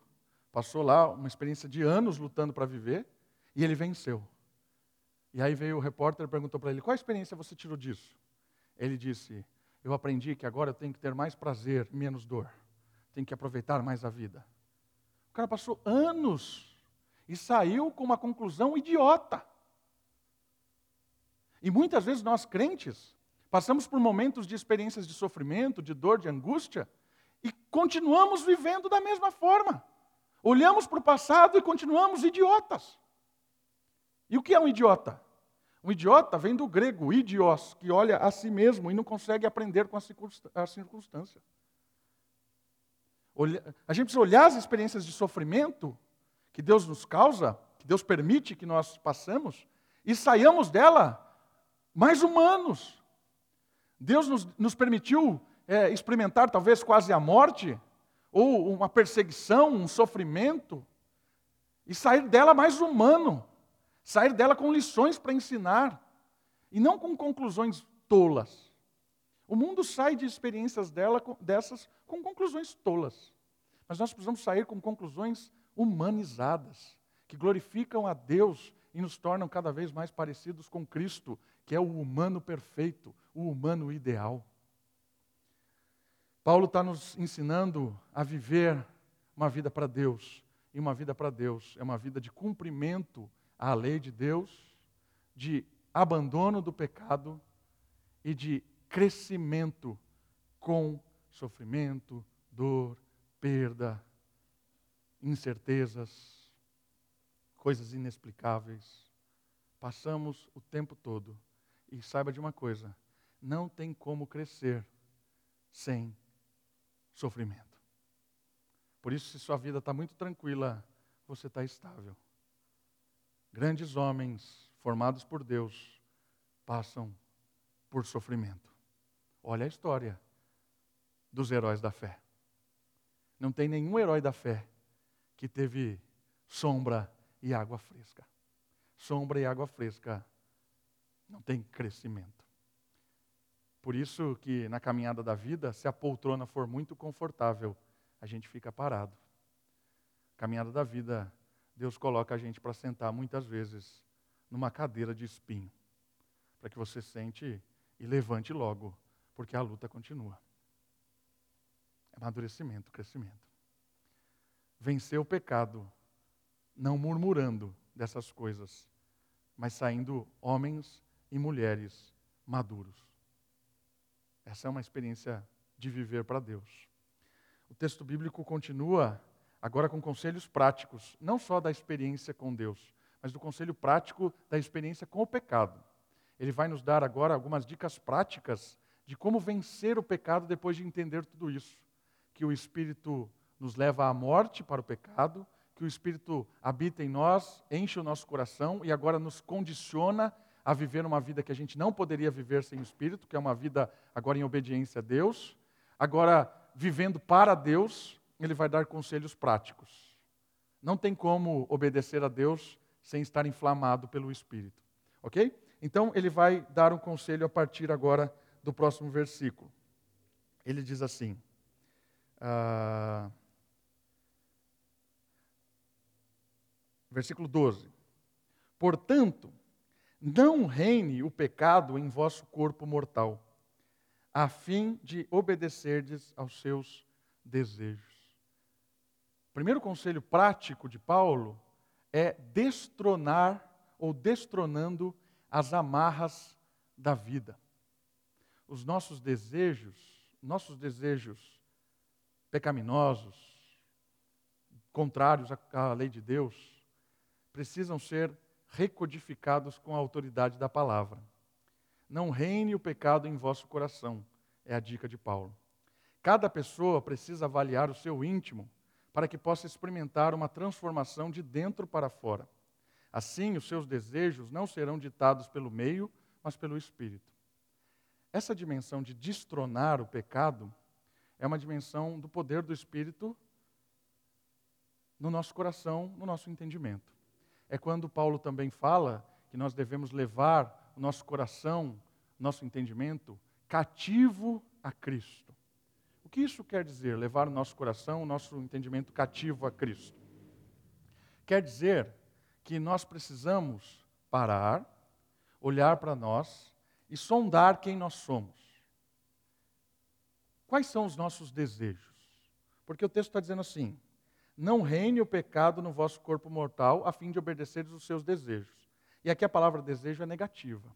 passou lá uma experiência de anos lutando para viver, e ele venceu. E aí veio o repórter e perguntou para ele: qual experiência você tirou disso? Ele disse: Eu aprendi que agora eu tenho que ter mais prazer, menos dor. Tenho que aproveitar mais a vida. O cara passou anos e saiu com uma conclusão idiota. E muitas vezes nós crentes passamos por momentos de experiências de sofrimento, de dor, de angústia, continuamos vivendo da mesma forma. Olhamos para o passado e continuamos idiotas. E o que é um idiota? Um idiota vem do grego, idios, que olha a si mesmo e não consegue aprender com a circunstância. A gente precisa olhar as experiências de sofrimento que Deus nos causa, que Deus permite que nós passamos, e saiamos dela mais humanos. Deus nos, nos permitiu é, experimentar talvez quase a morte, ou uma perseguição, um sofrimento, e sair dela mais humano, sair dela com lições para ensinar, e não com conclusões tolas. O mundo sai de experiências dela, dessas com conclusões tolas. Mas nós precisamos sair com conclusões humanizadas, que glorificam a Deus e nos tornam cada vez mais parecidos com Cristo, que é o humano perfeito, o humano ideal. Paulo está nos ensinando a viver uma vida para Deus. E uma vida para Deus é uma vida de cumprimento à lei de Deus, de abandono do pecado e de crescimento com sofrimento, dor, perda, incertezas, coisas inexplicáveis. Passamos o tempo todo. E saiba de uma coisa: não tem como crescer sem sofrimento. Por isso, se sua vida está muito tranquila, você está estável. Grandes homens formados por Deus passam por sofrimento. Olha a história dos heróis da fé. Não tem nenhum herói da fé que teve sombra e água fresca. Sombra e água fresca não tem crescimento. Por isso que na caminhada da vida, se a poltrona for muito confortável, a gente fica parado. Caminhada da vida, Deus coloca a gente para sentar muitas vezes numa cadeira de espinho, para que você sente e levante logo, porque a luta continua. Amadurecimento, crescimento. Vencer o pecado, não murmurando dessas coisas, mas saindo homens e mulheres maduros. Essa é uma experiência de viver para Deus. O texto bíblico continua agora com conselhos práticos, não só da experiência com Deus, mas do conselho prático da experiência com o pecado. Ele vai nos dar agora algumas dicas práticas de como vencer o pecado depois de entender tudo isso. Que o Espírito nos leva à morte para o pecado, que o Espírito habita em nós, enche o nosso coração e agora nos condiciona a viver uma vida que a gente não poderia viver sem o Espírito, que é uma vida agora em obediência a Deus. Agora, vivendo para Deus, ele vai dar conselhos práticos. Não tem como obedecer a Deus sem estar inflamado pelo Espírito. Ok? Então, ele vai dar um conselho a partir agora do próximo versículo. Ele diz assim. Uh, versículo 12: Portanto, não reine o pecado em vosso corpo mortal, a fim de obedecerdes aos seus desejos. O primeiro conselho prático de Paulo é destronar ou destronando as amarras da vida. Os nossos desejos, nossos desejos pecaminosos, contrários à lei de Deus, precisam ser recodificados com a autoridade da palavra. Não reine o pecado em vosso coração, é a dica de Paulo. Cada pessoa precisa avaliar o seu íntimo para que possa experimentar uma transformação de dentro para fora. Assim, os seus desejos não serão ditados pelo meio, mas pelo espírito. Essa dimensão de destronar o pecado é uma dimensão do poder do espírito no nosso coração, no nosso entendimento é quando Paulo também fala que nós devemos levar o nosso coração, nosso entendimento, cativo a Cristo. O que isso quer dizer, levar o nosso coração, o nosso entendimento cativo a Cristo? Quer dizer que nós precisamos parar, olhar para nós e sondar quem nós somos. Quais são os nossos desejos? Porque o texto está dizendo assim: não reine o pecado no vosso corpo mortal, a fim de obedeceres os seus desejos. E aqui a palavra desejo é negativa.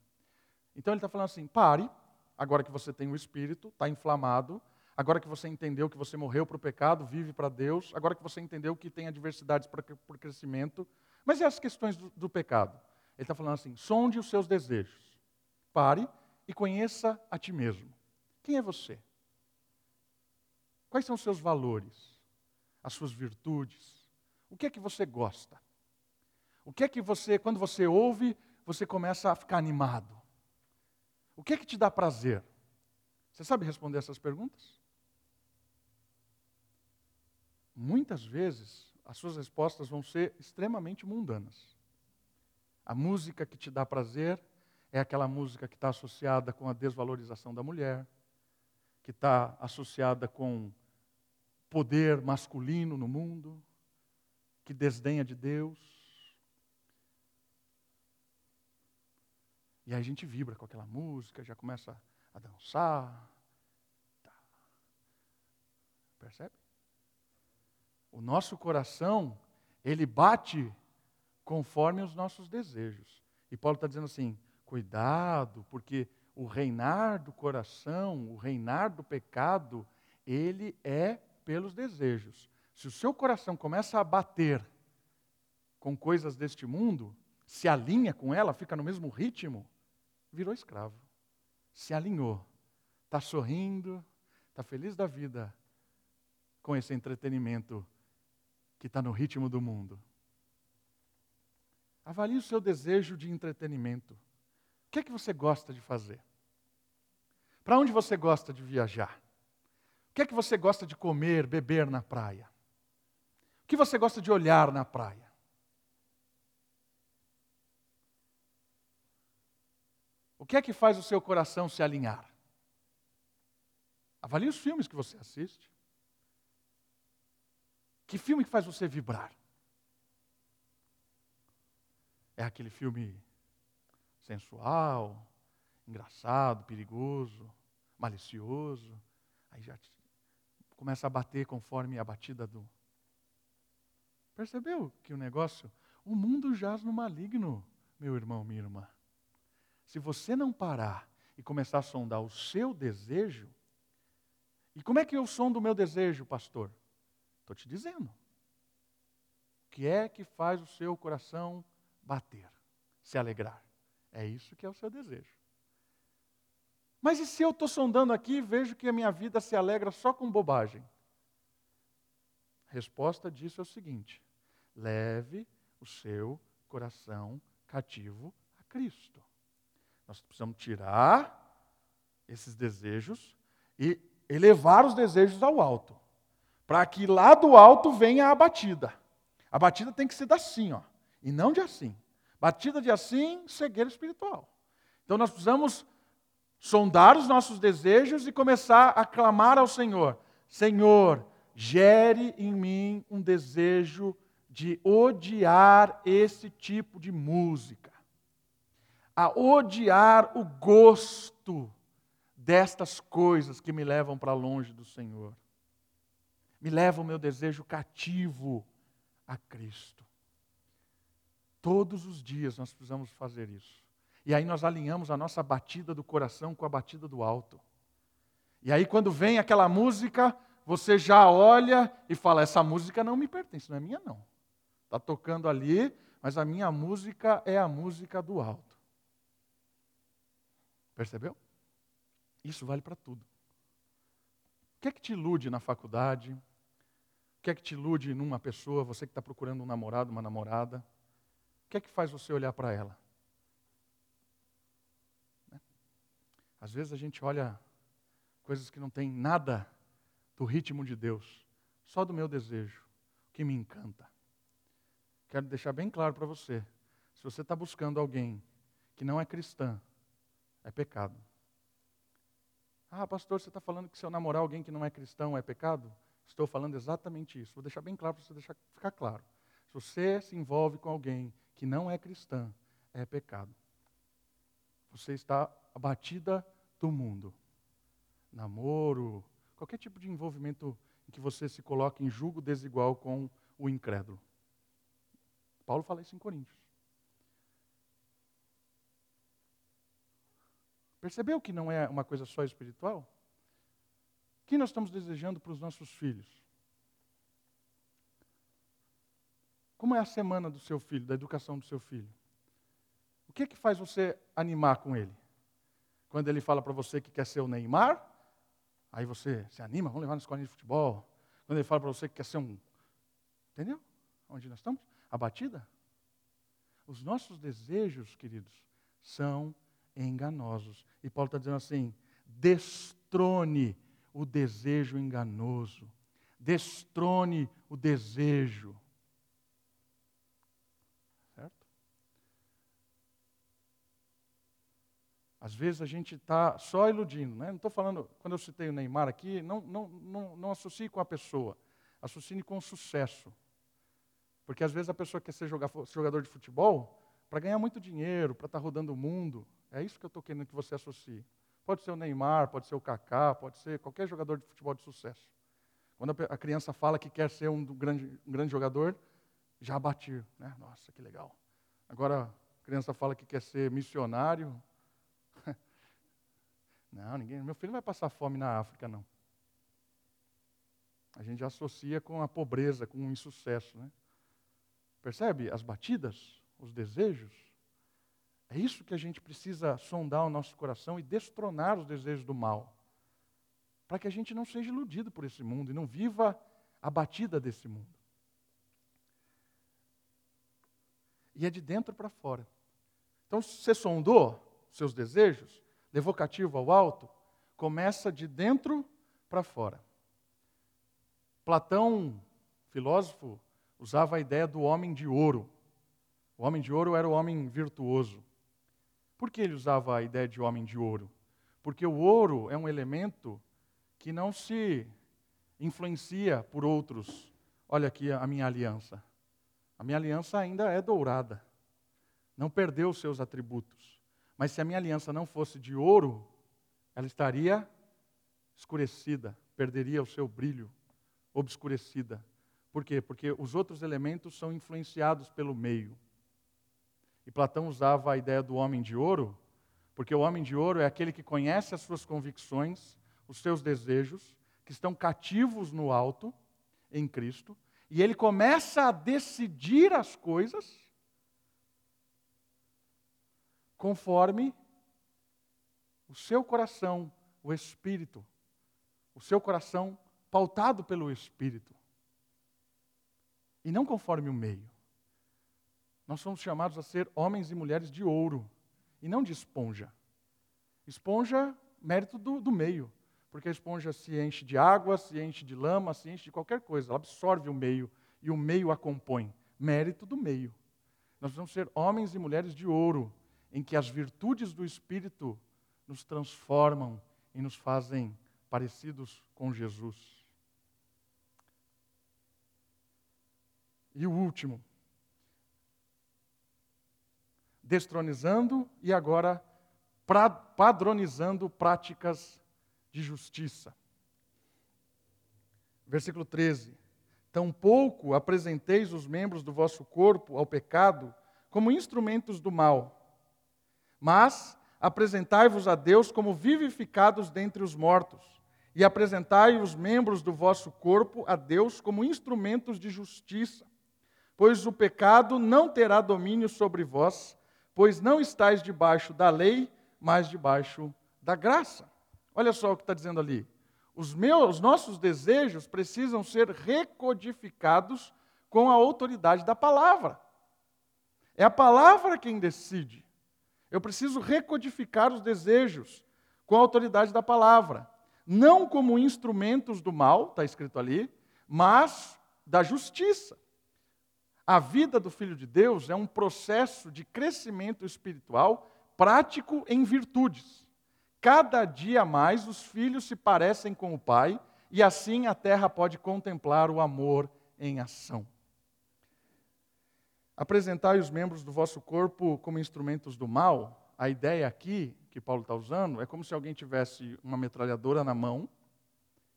Então ele está falando assim: pare, agora que você tem o espírito, está inflamado, agora que você entendeu que você morreu para o pecado, vive para Deus, agora que você entendeu que tem adversidades para crescimento. Mas e as questões do, do pecado? Ele está falando assim: sonde os seus desejos, pare e conheça a ti mesmo. Quem é você? Quais são os seus valores? As suas virtudes. O que é que você gosta? O que é que você, quando você ouve, você começa a ficar animado? O que é que te dá prazer? Você sabe responder essas perguntas? Muitas vezes as suas respostas vão ser extremamente mundanas. A música que te dá prazer é aquela música que está associada com a desvalorização da mulher, que está associada com poder masculino no mundo, que desdenha de Deus. E aí a gente vibra com aquela música, já começa a dançar. Tá. Percebe? O nosso coração, ele bate conforme os nossos desejos. E Paulo está dizendo assim: cuidado, porque o reinar do coração, o reinar do pecado, ele é pelos desejos. Se o seu coração começa a bater com coisas deste mundo, se alinha com ela, fica no mesmo ritmo, virou escravo. Se alinhou. Está sorrindo, está feliz da vida com esse entretenimento que está no ritmo do mundo. Avalie o seu desejo de entretenimento. O que é que você gosta de fazer? Para onde você gosta de viajar? O que é que você gosta de comer, beber na praia? O que você gosta de olhar na praia? O que é que faz o seu coração se alinhar? Avalie os filmes que você assiste. Que filme que faz você vibrar? É aquele filme sensual, engraçado, perigoso, malicioso. Aí já começa a bater conforme a batida do. Percebeu que o negócio? O mundo jaz no maligno, meu irmão, minha irmã. Se você não parar e começar a sondar o seu desejo, e como é que eu sondo o meu desejo, pastor? Estou te dizendo. O que é que faz o seu coração bater, se alegrar? É isso que é o seu desejo. Mas e se eu estou sondando aqui e vejo que a minha vida se alegra só com bobagem? A resposta disso é o seguinte: leve o seu coração cativo a Cristo. Nós precisamos tirar esses desejos e elevar os desejos ao alto, para que lá do alto venha a batida. A batida tem que ser assim, ó, e não de assim. Batida de assim, cegueira espiritual. Então nós precisamos sondar os nossos desejos e começar a clamar ao Senhor: Senhor, gere em mim um desejo de odiar esse tipo de música, a odiar o gosto destas coisas que me levam para longe do Senhor. Me leva o meu desejo cativo a Cristo. Todos os dias nós precisamos fazer isso. E aí nós alinhamos a nossa batida do coração com a batida do alto. E aí quando vem aquela música, você já olha e fala: essa música não me pertence, não é minha não. Está tocando ali, mas a minha música é a música do alto. Percebeu? Isso vale para tudo. O que é que te ilude na faculdade? O que é que te ilude numa pessoa, você que está procurando um namorado, uma namorada? O que é que faz você olhar para ela? Às vezes a gente olha coisas que não tem nada do ritmo de Deus, só do meu desejo, que me encanta. Quero deixar bem claro para você: se você está buscando alguém que não é cristã, é pecado. Ah, pastor, você está falando que se eu namorar alguém que não é cristão é pecado? Estou falando exatamente isso. Vou deixar bem claro para você deixar ficar claro. Se você se envolve com alguém que não é cristã, é pecado. Você está abatida do mundo. Namoro, qualquer tipo de envolvimento em que você se coloque em julgo desigual com o incrédulo. Paulo fala isso em Coríntios. Percebeu que não é uma coisa só espiritual? O que nós estamos desejando para os nossos filhos? Como é a semana do seu filho, da educação do seu filho? O que que faz você animar com ele? Quando ele fala para você que quer ser o Neymar, aí você se anima, vamos levar na escolinha de futebol. Quando ele fala para você que quer ser um. Entendeu? Onde nós estamos? A batida? Os nossos desejos, queridos, são enganosos. E Paulo está dizendo assim: destrone o desejo enganoso. Destrone o desejo Às vezes a gente está só iludindo, né? Não estou falando, quando eu citei o Neymar aqui, não, não, não, não associe com a pessoa, associe com o sucesso. Porque às vezes a pessoa quer ser jogador de futebol para ganhar muito dinheiro, para estar tá rodando o mundo. É isso que eu estou querendo que você associe. Pode ser o Neymar, pode ser o Kaká, pode ser qualquer jogador de futebol de sucesso. Quando a criança fala que quer ser um grande, um grande jogador, já batir. Né? Nossa, que legal. Agora a criança fala que quer ser missionário, não, ninguém, meu filho não vai passar fome na África, não. A gente associa com a pobreza, com o insucesso. Né? Percebe as batidas, os desejos? É isso que a gente precisa sondar o nosso coração e destronar os desejos do mal. Para que a gente não seja iludido por esse mundo e não viva a batida desse mundo. E é de dentro para fora. Então, você sondou seus desejos, levou cativo ao alto, começa de dentro para fora. Platão, filósofo, usava a ideia do homem de ouro. O homem de ouro era o homem virtuoso. Por que ele usava a ideia de homem de ouro? Porque o ouro é um elemento que não se influencia por outros. Olha aqui a minha aliança. A minha aliança ainda é dourada. Não perdeu os seus atributos. Mas se a minha aliança não fosse de ouro, ela estaria escurecida, perderia o seu brilho, obscurecida. Por quê? Porque os outros elementos são influenciados pelo meio. E Platão usava a ideia do homem de ouro, porque o homem de ouro é aquele que conhece as suas convicções, os seus desejos, que estão cativos no alto, em Cristo, e ele começa a decidir as coisas conforme o seu coração, o espírito, o seu coração pautado pelo espírito, e não conforme o meio. Nós somos chamados a ser homens e mulheres de ouro, e não de esponja. Esponja, mérito do, do meio, porque a esponja se enche de água, se enche de lama, se enche de qualquer coisa, ela absorve o meio e o meio a compõe. Mérito do meio. Nós vamos ser homens e mulheres de ouro, em que as virtudes do Espírito nos transformam e nos fazem parecidos com Jesus. E o último, destronizando e agora padronizando práticas de justiça. Versículo 13: Tampouco apresenteis os membros do vosso corpo ao pecado como instrumentos do mal, mas apresentai-vos a Deus como vivificados dentre os mortos, e apresentai os membros do vosso corpo a Deus como instrumentos de justiça. Pois o pecado não terá domínio sobre vós, pois não estáis debaixo da lei, mas debaixo da graça. Olha só o que está dizendo ali. Os, meus, os nossos desejos precisam ser recodificados com a autoridade da palavra. É a palavra quem decide. Eu preciso recodificar os desejos com a autoridade da palavra. Não como instrumentos do mal, está escrito ali, mas da justiça. A vida do Filho de Deus é um processo de crescimento espiritual prático em virtudes. Cada dia mais os filhos se parecem com o Pai, e assim a terra pode contemplar o amor em ação. Apresentai os membros do vosso corpo como instrumentos do mal. A ideia aqui que Paulo está usando é como se alguém tivesse uma metralhadora na mão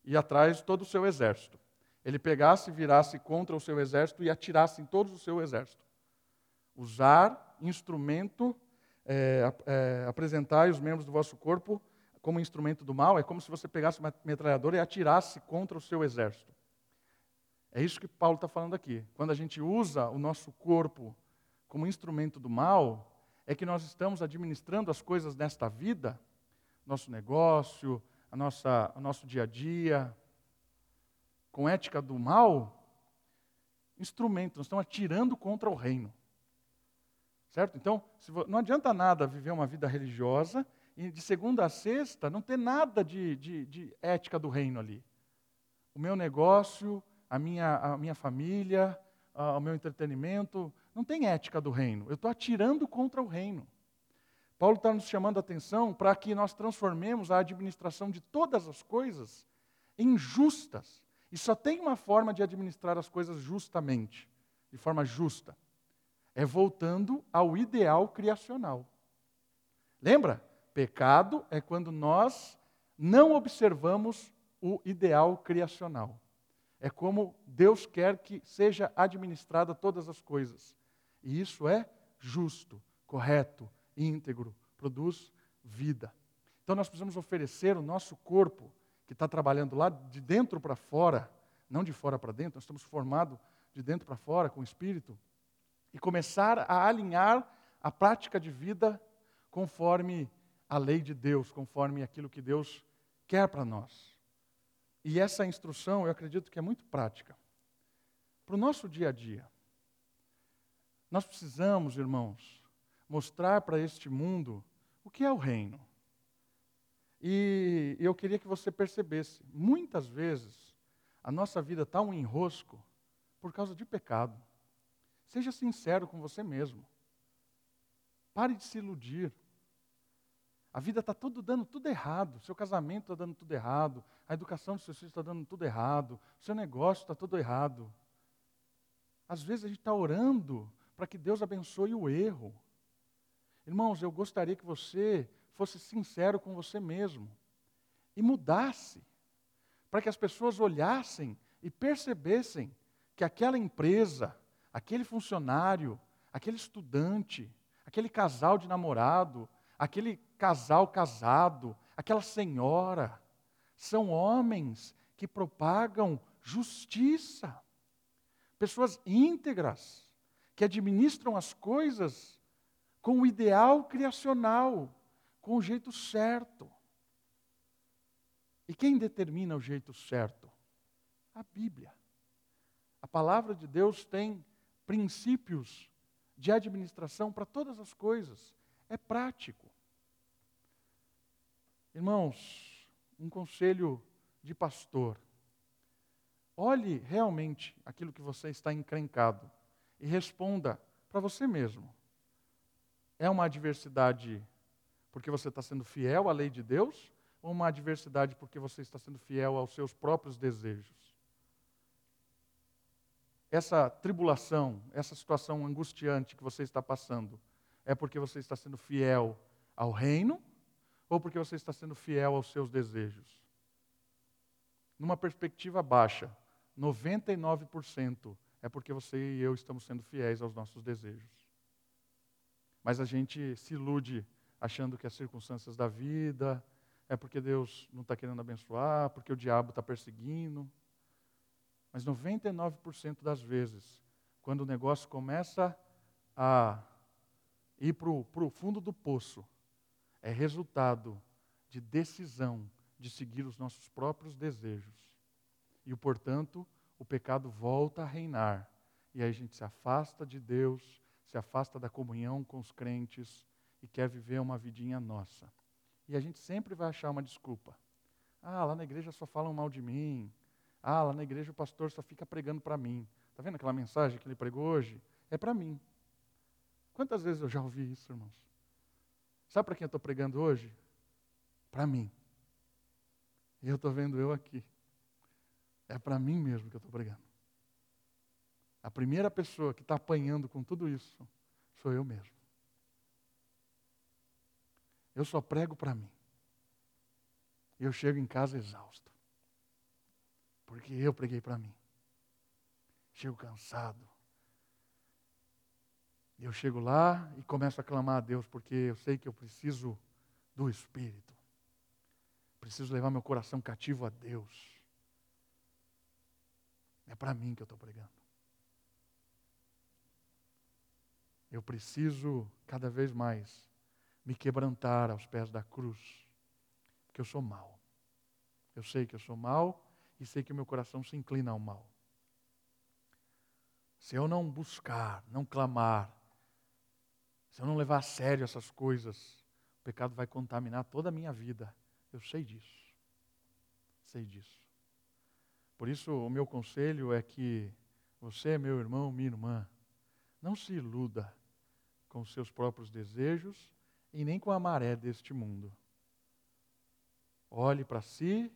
e atrás todo o seu exército ele pegasse, virasse contra o seu exército e atirasse em todos o seu exército. Usar instrumento, é, é, apresentar os membros do vosso corpo como instrumento do mal, é como se você pegasse uma metralhadora e atirasse contra o seu exército. É isso que Paulo está falando aqui. Quando a gente usa o nosso corpo como instrumento do mal, é que nós estamos administrando as coisas nesta vida, nosso negócio, a nossa, o nosso dia a dia, com ética do mal, instrumento, nós estamos atirando contra o reino. Certo? Então, não adianta nada viver uma vida religiosa e de segunda a sexta não ter nada de, de, de ética do reino ali. O meu negócio, a minha, a minha família, o meu entretenimento, não tem ética do reino. Eu estou atirando contra o reino. Paulo está nos chamando a atenção para que nós transformemos a administração de todas as coisas em justas, e só tem uma forma de administrar as coisas justamente, de forma justa. É voltando ao ideal criacional. Lembra? Pecado é quando nós não observamos o ideal criacional. É como Deus quer que seja administrada todas as coisas. E isso é justo, correto, íntegro, produz vida. Então nós precisamos oferecer o nosso corpo que está trabalhando lá de dentro para fora, não de fora para dentro, nós estamos formados de dentro para fora com o Espírito, e começar a alinhar a prática de vida conforme a lei de Deus, conforme aquilo que Deus quer para nós. E essa instrução eu acredito que é muito prática. Para o nosso dia a dia. Nós precisamos, irmãos, mostrar para este mundo o que é o reino. E eu queria que você percebesse, muitas vezes, a nossa vida está um enrosco por causa de pecado. Seja sincero com você mesmo. Pare de se iludir. A vida está tudo dando tudo errado. Seu casamento está dando tudo errado. A educação dos seus filhos está dando tudo errado. O seu negócio está tudo errado. Às vezes a gente está orando para que Deus abençoe o erro. Irmãos, eu gostaria que você fosse sincero com você mesmo e mudasse, para que as pessoas olhassem e percebessem que aquela empresa, aquele funcionário, aquele estudante, aquele casal de namorado, aquele casal casado, aquela senhora, são homens que propagam justiça. Pessoas íntegras, que administram as coisas com o ideal criacional, com o jeito certo. E quem determina o jeito certo? A Bíblia. A palavra de Deus tem princípios de administração para todas as coisas. É prático. Irmãos, um conselho de pastor. Olhe realmente aquilo que você está encrencado e responda para você mesmo. É uma adversidade porque você está sendo fiel à lei de Deus ou uma adversidade porque você está sendo fiel aos seus próprios desejos? Essa tribulação, essa situação angustiante que você está passando, é porque você está sendo fiel ao reino ou porque você está sendo fiel aos seus desejos? Numa perspectiva baixa, 99% é porque você e eu estamos sendo fiéis aos nossos desejos. Mas a gente se ilude achando que as circunstâncias da vida é porque Deus não está querendo abençoar, porque o diabo está perseguindo. Mas 99% das vezes, quando o negócio começa a ir para o fundo do poço, é resultado de decisão de seguir os nossos próprios desejos. E, portanto, o pecado volta a reinar. E aí a gente se afasta de Deus, se afasta da comunhão com os crentes e quer viver uma vidinha nossa. E a gente sempre vai achar uma desculpa. Ah, lá na igreja só falam mal de mim. Ah, lá na igreja o pastor só fica pregando para mim. Está vendo aquela mensagem que ele pregou hoje? É para mim. Quantas vezes eu já ouvi isso, irmãos? Sabe para quem eu estou pregando hoje? Para mim. E eu estou vendo eu aqui. É para mim mesmo que eu estou pregando. A primeira pessoa que está apanhando com tudo isso sou eu mesmo. Eu só prego para mim. E eu chego em casa exausto. Porque eu preguei para mim. Chego cansado. Eu chego lá e começo a clamar a Deus, porque eu sei que eu preciso do Espírito. Preciso levar meu coração cativo a Deus. É para mim que eu estou pregando. Eu preciso cada vez mais me quebrantar aos pés da cruz, porque eu sou mau. Eu sei que eu sou mau e sei que o meu coração se inclina ao mal. Se eu não buscar, não clamar, se eu não levar a sério essas coisas, o pecado vai contaminar toda a minha vida. Eu sei disso. Sei disso. Por isso, o meu conselho é que você, meu irmão, minha irmã, não se iluda com seus próprios desejos e nem com a maré deste mundo. Olhe para si,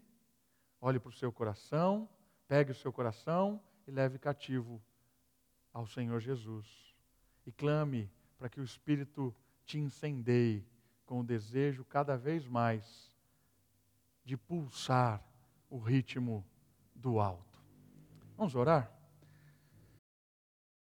olhe para o seu coração, pegue o seu coração e leve cativo ao Senhor Jesus. E clame para que o Espírito te incendeie com o desejo cada vez mais de pulsar o ritmo do alto. Vamos orar?